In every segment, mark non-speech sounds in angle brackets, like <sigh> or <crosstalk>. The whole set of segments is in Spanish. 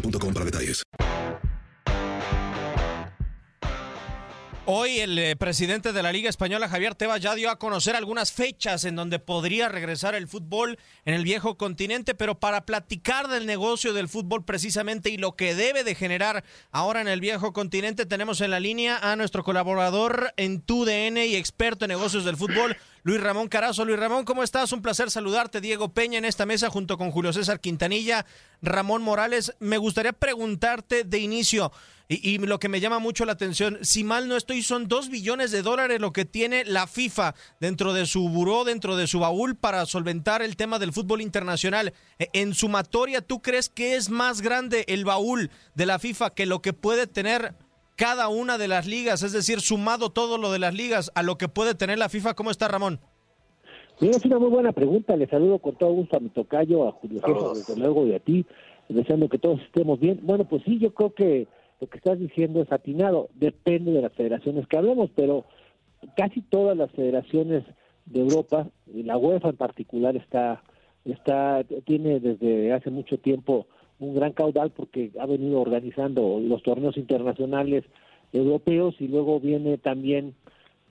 para detalles. Hoy el eh, presidente de la Liga Española, Javier Tebas, ya dio a conocer algunas fechas en donde podría regresar el fútbol en el viejo continente, pero para platicar del negocio del fútbol precisamente y lo que debe de generar ahora en el viejo continente, tenemos en la línea a nuestro colaborador en TUDN y experto en negocios del fútbol, Luis Ramón Carazo. Luis Ramón, ¿cómo estás? Un placer saludarte. Diego Peña en esta mesa junto con Julio César Quintanilla, Ramón Morales. Me gustaría preguntarte de inicio, y, lo que me llama mucho la atención, si mal no estoy, son dos billones de dólares lo que tiene la FIFA dentro de su buró, dentro de su baúl para solventar el tema del fútbol internacional. E- En sumatoria, ¿tú crees que es más grande el baúl de la FIFA que lo que puede tener cada una de las ligas? Es decir, sumado todo lo de las ligas a lo que puede tener la FIFA. ¿Cómo está Ramón? Sí, es una muy buena pregunta. Le saludo con todo gusto a mi tocayo, a Julio César, desde luego, y a ti, deseando que todos estemos bien. Bueno, pues sí, yo creo que lo que estás diciendo es atinado. Depende de las federaciones que hablemos, pero casi todas las federaciones de Europa, y la UEFA en particular, está, está tiene desde hace mucho tiempo un gran caudal porque ha venido organizando los torneos internacionales europeos y luego viene también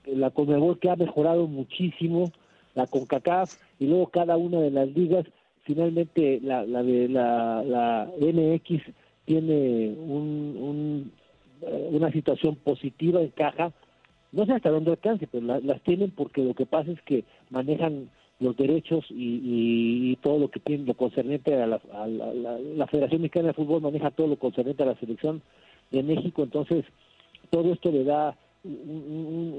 la Conmebol que ha mejorado muchísimo, la CONCACAF y luego cada una de las ligas, finalmente la, la de la, la MX tiene un, un, eh, una situación positiva en caja, no sé hasta dónde alcance, pero la- las tienen porque lo que pasa es que manejan los derechos y, y- todo lo que tiene lo concerniente a la, la- Federación Mexicana de Fútbol maneja todo lo concerniente a la selección de México, entonces todo esto le da un, un-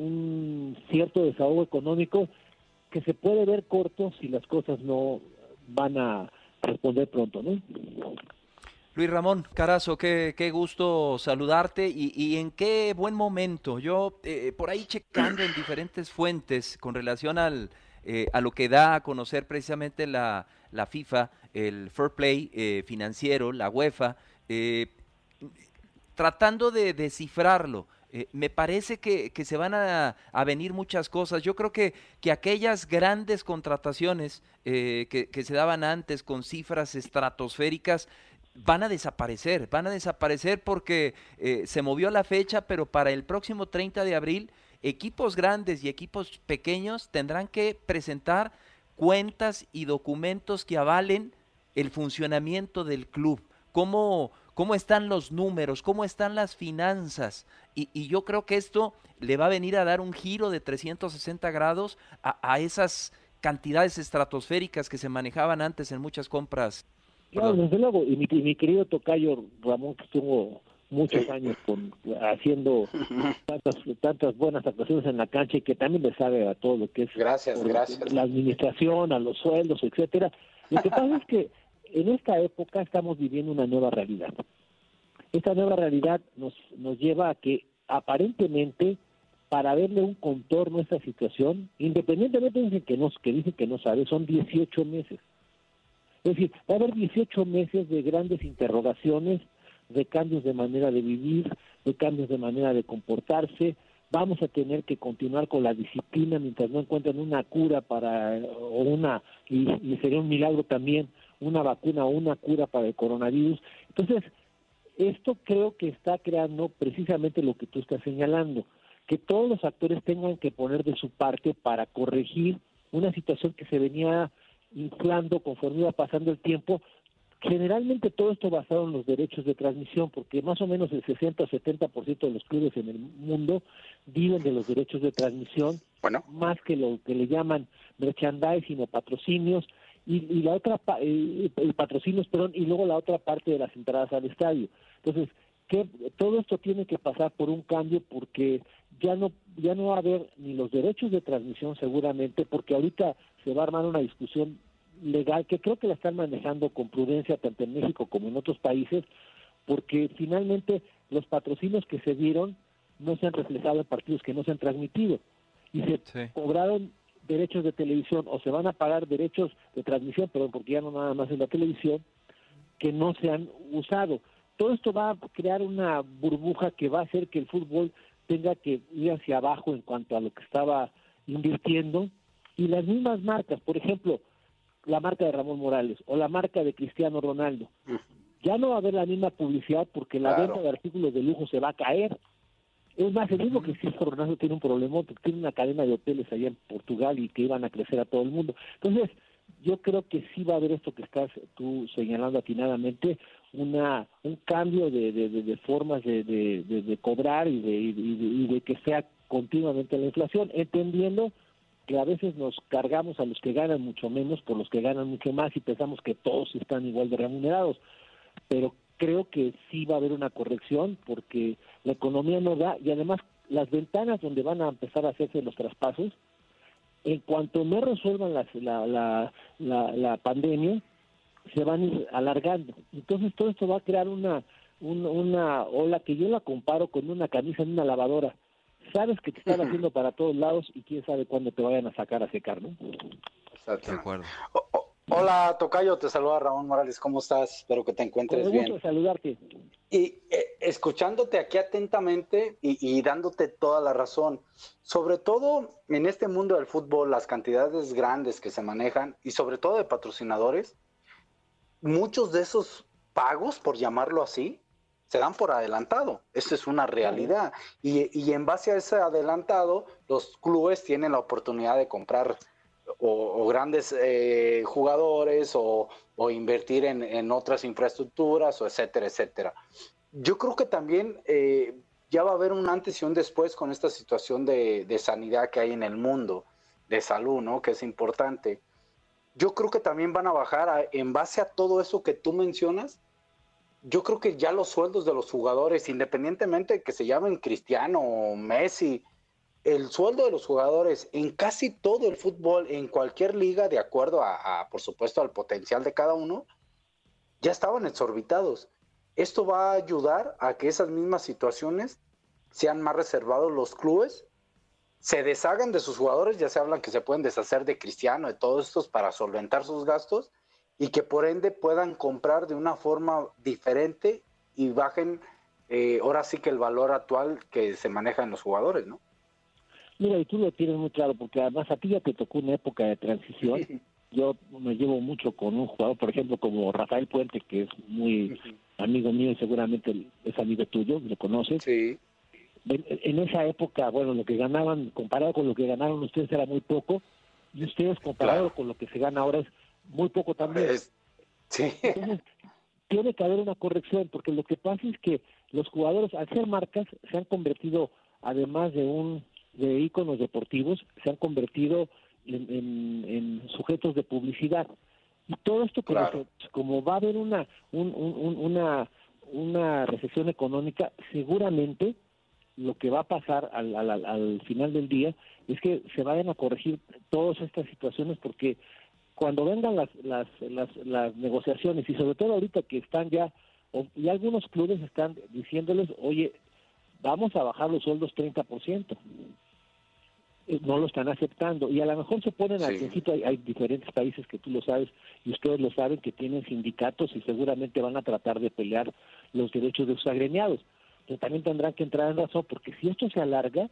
un cierto desahogo económico que se puede ver corto si las cosas no van a responder pronto, ¿no? Luis Ramón Carazo, qué, qué gusto saludarte y, y en qué buen momento. Yo eh, por ahí checando en diferentes fuentes con relación al, eh, a lo que da a conocer precisamente la, la FIFA, el Fair Play eh, financiero, la UEFA, eh, tratando de descifrarlo. eh, me parece que, que se van a, a venir muchas cosas. Yo creo que, que aquellas grandes contrataciones que, que se daban antes con cifras estratosféricas van a desaparecer, van a desaparecer porque eh, se movió la fecha, pero para el próximo 30 de abril, equipos grandes y equipos pequeños tendrán que presentar cuentas y documentos que avalen el funcionamiento del club, cómo, cómo están los números, cómo están las finanzas. Y, y yo creo que esto le va a venir a dar un giro de 360 grados a, a esas cantidades estratosféricas que se manejaban antes en muchas compras Claro, desde luego, y mi, mi querido tocayo Ramón, que estuvo muchos años con haciendo <laughs> tantas tantas buenas actuaciones en la cancha y que también le sabe a todo lo que es gracias, gracias. la administración, a los sueldos, etcétera. Lo que pasa es que en esta época estamos viviendo una nueva realidad. Esta nueva realidad nos, nos lleva a que aparentemente para verle un contorno a esta situación, independientemente de que, nos, que dicen que no sabe, son 18 meses. Es decir, va a haber 18 meses de grandes interrogaciones, de cambios de manera de vivir, de cambios de manera de comportarse. Vamos a tener que continuar con la disciplina mientras no encuentren una cura para, o una, y, sería un milagro también, una vacuna o una cura para el coronavirus. Entonces, esto creo que está creando precisamente lo que tú estás señalando, que todos los actores tengan que poner de su parte para corregir una situación que se venía inflando conforme iba pasando el tiempo, generalmente todo esto basado en los derechos de transmisión, porque más o menos el 60 o 70% de los clubes en el mundo viven de los derechos de transmisión, bueno. más que lo que le llaman merchandising o patrocinios, y, y la otra, eh, patrocinios, perdón, y luego la otra parte de las entradas al estadio. Entonces, que todo esto tiene que pasar por un cambio porque ya no ya no va a haber ni los derechos de transmisión seguramente porque ahorita se va a armar una discusión legal que creo que la están manejando con prudencia tanto en México como en otros países porque finalmente los patrocinios que se dieron no se han reflejado en partidos que no se han transmitido. Y se sí. cobraron derechos de televisión o se van a pagar derechos de transmisión, perdón, porque ya no nada más es la televisión, que no se han usado. Todo esto va a crear una burbuja que va a hacer que el fútbol tenga que ir hacia abajo en cuanto a lo que estaba invirtiendo. Y las mismas marcas, por ejemplo, la marca de Ramón Morales o la marca de Cristiano Ronaldo, ya no va a haber la misma publicidad porque la claro. venta de artículos de lujo se va a caer. Es más, el mismo Cristiano Ronaldo tiene un problema porque tiene una cadena de hoteles allá en Portugal y que iban a crecer a todo el mundo. Entonces, yo creo que sí va a haber esto que estás tú señalando atinadamente, una un cambio de, de, de, de formas de, de, cobrar y de, y de, que sea continuamente la inflación, entendiendo que a veces nos cargamos a los que ganan mucho menos por los que ganan mucho más y pensamos que todos están igual de remunerados, pero creo que sí va a haber una corrección porque la economía no da y además las ventanas donde van a empezar a hacerse los traspasos, en cuanto no resuelvan la, la, la, la pandemia, se van a ir alargando. Entonces todo esto va a crear una, una, una ola que yo la comparo con una camisa en una lavadora. Sabes que te están haciendo para todos lados y quién sabe cuándo te vayan a sacar a secar, ¿no? Exacto. De acuerdo. O, o, hola, Tocayo, te saluda Ramón Morales, ¿cómo estás? Espero que te encuentres Con bien. gusto saludarte. Y eh, escuchándote aquí atentamente y, y, dándote toda la razón, sobre todo en este mundo del fútbol, las cantidades grandes que se manejan y sobre todo de patrocinadores, muchos de esos pagos, por llamarlo así, se dan por adelantado. Esa es una realidad. Y, y, en base a ese adelantado, los clubes tienen la oportunidad de comprar o, o grandes eh, jugadores o, o invertir en, en, otras infraestructuras, o etcétera, etcétera. Yo creo que también eh, ya va a haber un antes y un después con esta situación de, de sanidad que hay en el mundo, de salud, ¿no? Que es importante yo creo que también van a bajar a, en base a todo eso que tú mencionas. Yo creo que ya los sueldos de los jugadores, independientemente de que se llamen Cristiano o Messi, el sueldo de los jugadores en casi todo el fútbol, en cualquier liga, de acuerdo a, a por supuesto al potencial de cada uno, ya estaban exorbitados. Esto va a ayudar a que esas mismas situaciones sean más reservados los clubes se deshagan de sus jugadores, ya se hablan que se pueden deshacer de Cristiano, de todos estos para solventar sus gastos y que por ende puedan comprar de una forma diferente y bajen eh, ahora sí que el valor actual que se maneja en los jugadores, ¿no? Mira, y tú lo tienes muy claro, porque además a ti ya te tocó una época de transición. Sí. Yo me llevo mucho con un jugador, por ejemplo, como Rafael Puente, que es muy sí. amigo mío y seguramente es amigo tuyo, lo conoces. Sí en esa época, bueno, lo que ganaban, comparado con lo que ganaron ustedes era muy poco, y ustedes comparado claro. con lo que se gana ahora es muy poco también. Es, sí. Entonces, tiene que haber una corrección, porque lo que pasa es que los jugadores, al ser marcas, se han convertido, además de un de íconos deportivos, se han convertido en, en, en sujetos de publicidad. Y todo esto, como va a haber una, una, una recesión económica, seguramente lo que va a pasar al, al, al, final del día es que se vayan a corregir todas estas situaciones porque cuando vengan las, las, las, las negociaciones y sobre todo ahorita que están ya, y algunos clubes están diciéndoles, oye, vamos a bajar los sueldos 30%. Eh, no lo están aceptando y a lo mejor se ponen al principio hay, hay, diferentes países que tú lo sabes y ustedes lo saben que tienen sindicatos y seguramente van a tratar de pelear los derechos de sus agremiados pero también tendrán que entrar en razón porque si esto se alarga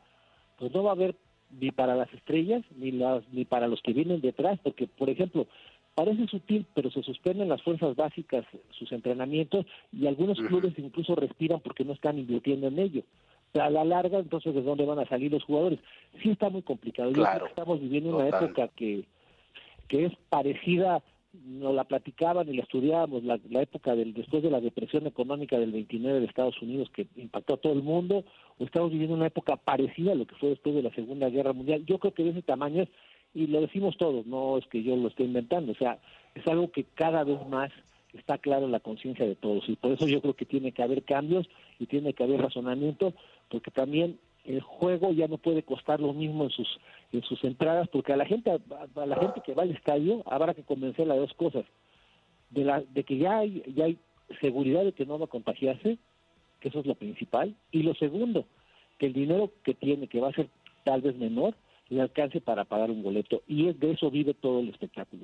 pues no va a haber ni para las estrellas ni las ni para los que vienen detrás porque por ejemplo parece sutil pero se suspenden las fuerzas básicas sus entrenamientos y algunos clubes incluso respiran porque no están invirtiendo en ello a la larga, entonces, ¿de dónde van a salir los jugadores? Sí está muy complicado. Yo creo que estamos viviendo una época que, que es parecida, nos la platicaban y la estudiábamos, la, época del después de la depresión económica del 29 de Estados Unidos que impactó a todo el mundo, o estamos viviendo una época parecida a lo que fue después de la Segunda Guerra Mundial. Yo creo que de ese tamaño es, y lo decimos todos, no es que yo lo esté inventando, o sea, es algo que cada vez más está claro en la conciencia de todos y por eso yo creo que tiene que haber cambios y tiene que haber razonamiento porque también el juego ya no puede costar lo mismo en sus en sus entradas porque a la gente a la gente que va al estadio habrá que convencerla de dos cosas. De la de que ya hay ya hay seguridad de que no va a contagiarse que eso es lo principal. Y lo segundo que el dinero que tiene que va a ser tal vez menor le alcance para pagar un boleto. Y es de eso vive todo el espectáculo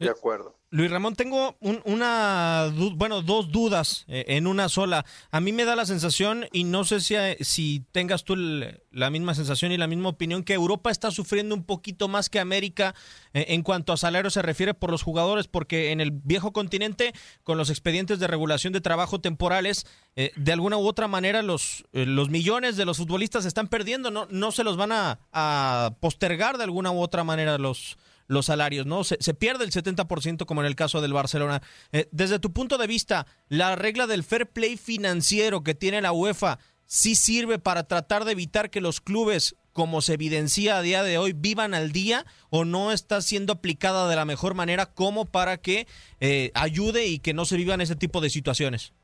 de acuerdo. Luis Ramón, tengo una, bueno, dos dudas eh, en una sola. A mí me da la sensación, y no sé si, eh, si tengas tú la misma sensación y la misma opinión, que Europa está sufriendo un poquito más que América eh, en cuanto a salario se refiere por los jugadores, porque en el viejo continente, con los expedientes de regulación de trabajo temporales, de alguna u otra manera los, los millones de los futbolistas se están perdiendo, no, no se los van a postergar de alguna u otra manera los los salarios, ¿no? Se, pierde el 70% como en el caso del Barcelona. Eh, desde tu punto de vista, ¿la regla del fair play financiero que tiene la UEFA sí sirve para tratar de evitar que los clubes, como se evidencia a día de hoy, vivan al día o no está siendo aplicada de la mejor manera como para que eh, ayude y que no se vivan ese tipo de situaciones?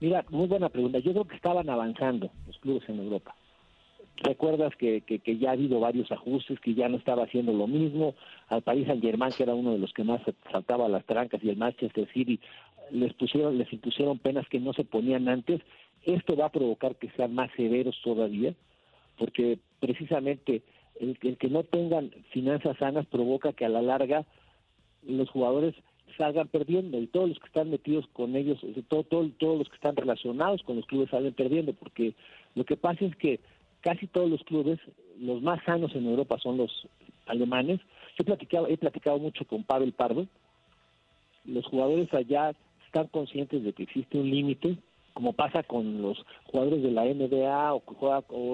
Mira, muy buena pregunta. Yo creo que estaban avanzando los clubes en Europa. Recuerdas que, que, ya ha habido varios ajustes, que ya no estaba haciendo lo mismo. Al Paris Saint Germain, que era uno de los que más saltaba las trancas, y el Manchester City, les pusieron, les impusieron penas que no se ponían antes. Esto va a provocar que sean más severos todavía, porque precisamente el, el que no tengan finanzas sanas provoca que a la larga los jugadores salgan perdiendo y todos los que están metidos con ellos, todo, todo, todos los que están relacionados con los clubes salen perdiendo, porque lo que pasa es que casi todos los clubes, los más sanos en Europa son los alemanes. Yo he platicado, he platicado mucho con Pavel Pardo. Los jugadores allá están conscientes de que existe un límite, como pasa con los jugadores de la NBA o,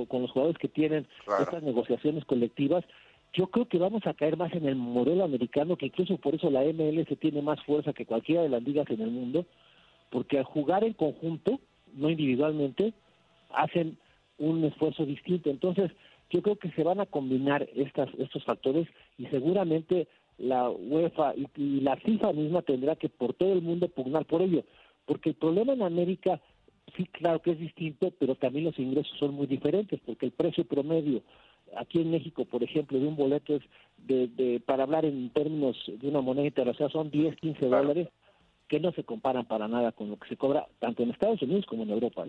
con los jugadores que tienen estas negociaciones colectivas. Yo creo que vamos a caer más en el modelo americano, que incluso por eso la MLS tiene más fuerza que cualquiera de las ligas en el mundo, porque al jugar en conjunto, no individualmente, hacen un esfuerzo distinto. Entonces, yo creo que se van a combinar estas, estos factores y seguramente la UEFA y, la FIFA misma tendrá que por todo el mundo pugnar por ello, porque el problema en América sí, claro que es distinto, pero también los ingresos son muy diferentes, porque el precio promedio aquí en México, por ejemplo, de un boleto es de, de para hablar en términos de una moneda internacional son 10, 15 dólares que no se comparan para nada con lo que se cobra tanto en Estados Unidos como en Europa.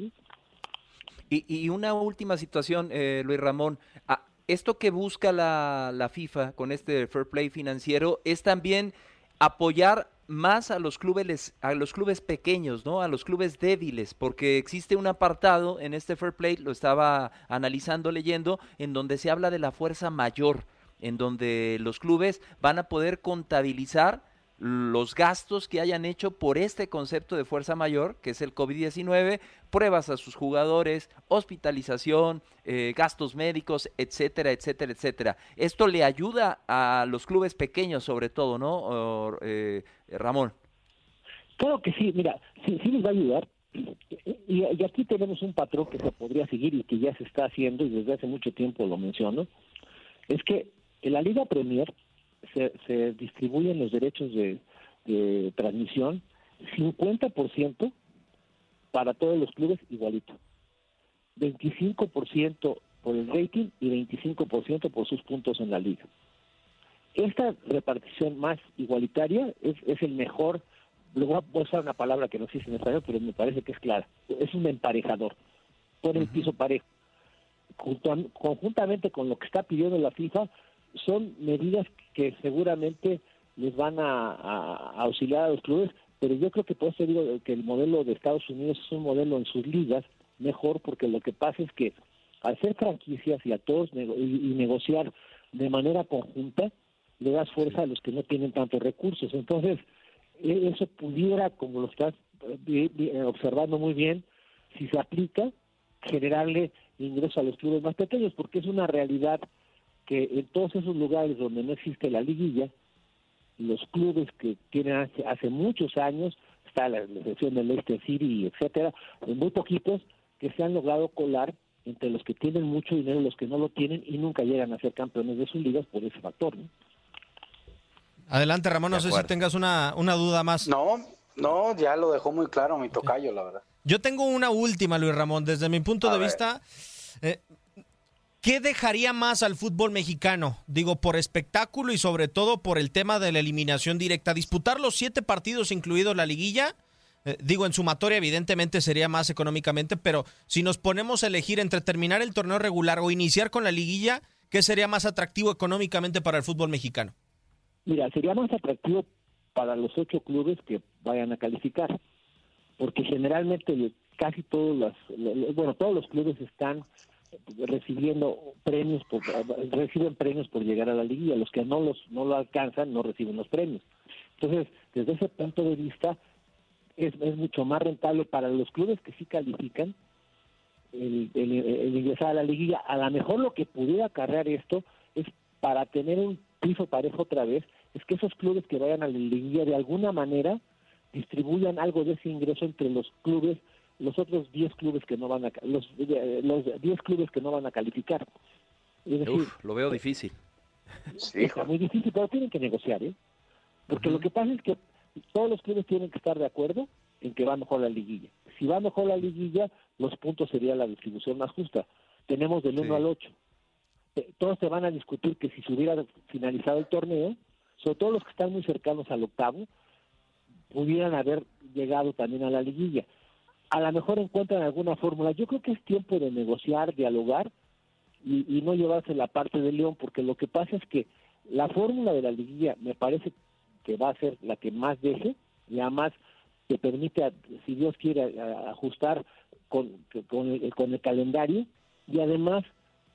Y, una última situación, eh, Luis Ramón. Ah, esto que busca la, la FIFA con este fair play financiero es también apoyar más a los clubes a los clubes pequeños, ¿no? A los clubes débiles, porque existe un apartado en este Fair Play, lo estaba analizando, leyendo, en donde se habla de la fuerza mayor, en donde los clubes van a poder contabilizar los gastos que hayan hecho por este concepto de fuerza mayor, que es el COVID-19, pruebas a sus jugadores, hospitalización, eh, gastos médicos, etcétera, etcétera, etcétera. Esto le ayuda a los clubes pequeños sobre todo, ¿no, eh, Ramón? Claro que sí, mira, sí, sí les va a ayudar. Y, y, aquí tenemos un patrón que se podría seguir y que ya se está haciendo y desde hace mucho tiempo lo menciono, es que en la Liga Premier se, se distribuyen los derechos de, de transmisión, 50% para todos los clubes igualito. 25% por el rating y 25% por sus puntos en la liga. Esta repartición más igualitaria es, es el mejor, luego voy a usar una palabra que no existe en español, pero me parece que es clara, es un emparejador, pone el piso parejo. conjuntamente con lo que está pidiendo la FIFA, son medidas que seguramente les van a, auxiliar a los clubes, pero yo creo que por eso que el modelo de Estados Unidos es un modelo en sus ligas mejor, porque lo que pasa es que al ser franquicias y a todos y, negociar de manera conjunta, le das fuerza a los que no tienen tantos recursos. Entonces, e, eso pudiera, como lo estás eh, eh, observando muy bien, si se aplica, generarle ingreso a los clubes más pequeños, porque es una realidad que en todos esos lugares donde no existe la liguilla, los clubes que tienen hace, muchos años, está la, excepción del Leicester City, etcétera, muy poquitos que se han logrado colar entre los que tienen mucho dinero y los que no lo tienen y nunca llegan a ser campeones de sus ligas por ese factor. Adelante, Ramón, no sé si tengas una, una duda más. No, no, ya lo dejó muy claro mi tocayo, la verdad. Yo tengo una última, Luis Ramón. Desde mi punto de vista, eh, ¿qué dejaría más al fútbol mexicano? Digo, por espectáculo y sobre todo por el tema de la eliminación directa. Disputar los siete partidos, incluido la liguilla, eh, digo, en sumatoria evidentemente sería más económicamente, pero si nos ponemos a elegir entre terminar el torneo regular o iniciar con la liguilla, ¿qué sería más atractivo económicamente para el fútbol mexicano? Mira, sería más atractivo para los ocho clubes que vayan a calificar, porque generalmente casi todos los, bueno, todos los clubes están recibiendo premios por, reciben premios por llegar a la liguilla los que no los no lo alcanzan no reciben los premios entonces desde ese punto de vista es, es mucho más rentable para los clubes que sí califican el, ingresar a la liguilla. A lo mejor lo que pudiera acarrear esto es para tener un piso parejo otra vez, es que esos clubes que vayan a la liguilla de alguna manera distribuyan algo de ese ingreso entre los clubes, los otros 10 clubes que no van a los los 10 clubes que no van a calificar. lo veo difícil. Sí, está muy difícil, pero tienen que negociar, ¿eh? Porque lo que pasa es que todos los clubes tienen que estar de acuerdo en que va mejor la liguilla. Si va mejor la liguilla, los puntos sería la distribución más justa. Tenemos del 1 al 8. Eh, todos se van a discutir que si se hubiera finalizado el torneo, sobre todo los que están muy cercanos al octavo, pudieran haber llegado también a la liguilla. A lo mejor encuentran alguna fórmula. Yo creo que es tiempo de negociar, dialogar y, no llevarse la parte de León, porque lo que pasa es que la fórmula de la liguilla me parece que va a ser la que más deje y además te permite, si Dios quiere, ajustar con, con, el, con el calendario y además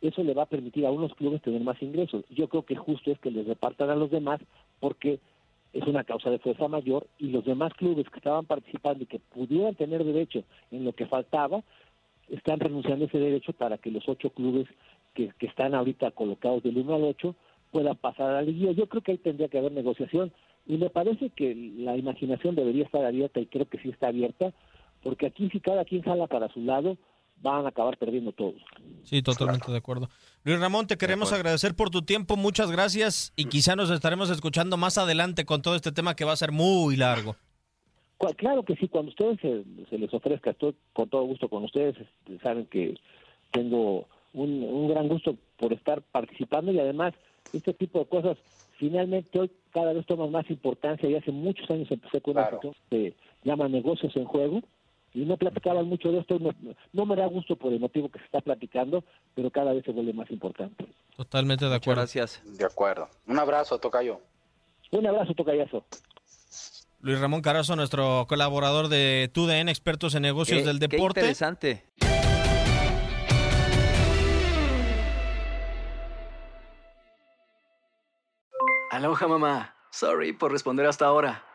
eso le va a permitir a unos clubes tener más ingresos. Yo creo que justo es que les repartan a los demás porque es una causa de fuerza mayor y los demás clubes que estaban participando y que pudieran tener derecho en lo que faltaba, están renunciando a ese derecho para que los ocho clubes que, que están ahorita colocados del 1 al 8 puedan pasar a la liguilla. Yo creo que ahí tendría que haber negociación y me parece que la imaginación debería estar abierta y creo que sí está abierta, porque aquí si cada quien jala para su lado, van a acabar perdiendo todos. Sí, totalmente de acuerdo. Luis Ramón, te queremos agradecer por tu tiempo, muchas gracias y quizá nos estaremos escuchando más adelante con todo este tema que va a ser muy largo. Claro que sí, cuando ustedes se, les ofrezca, estoy con todo gusto con ustedes, este, saben que tengo un, un gran gusto por estar participando y además este tipo de cosas finalmente hoy cada vez toma más importancia y hace muchos años empecé con una cuestión que se llama negocios en juego y no platicaban mucho de esto, no, me da gusto por el motivo que se está platicando, pero cada vez se vuelve más importante. Totalmente de acuerdo. gracias. De acuerdo. Un abrazo, Tocayo. Un abrazo, Tocayazo. Luis Ramón Carazo, nuestro colaborador de TUDN, expertos en negocios del deporte. Qué interesante. Aloha mamá. Sorry por responder hasta ahora.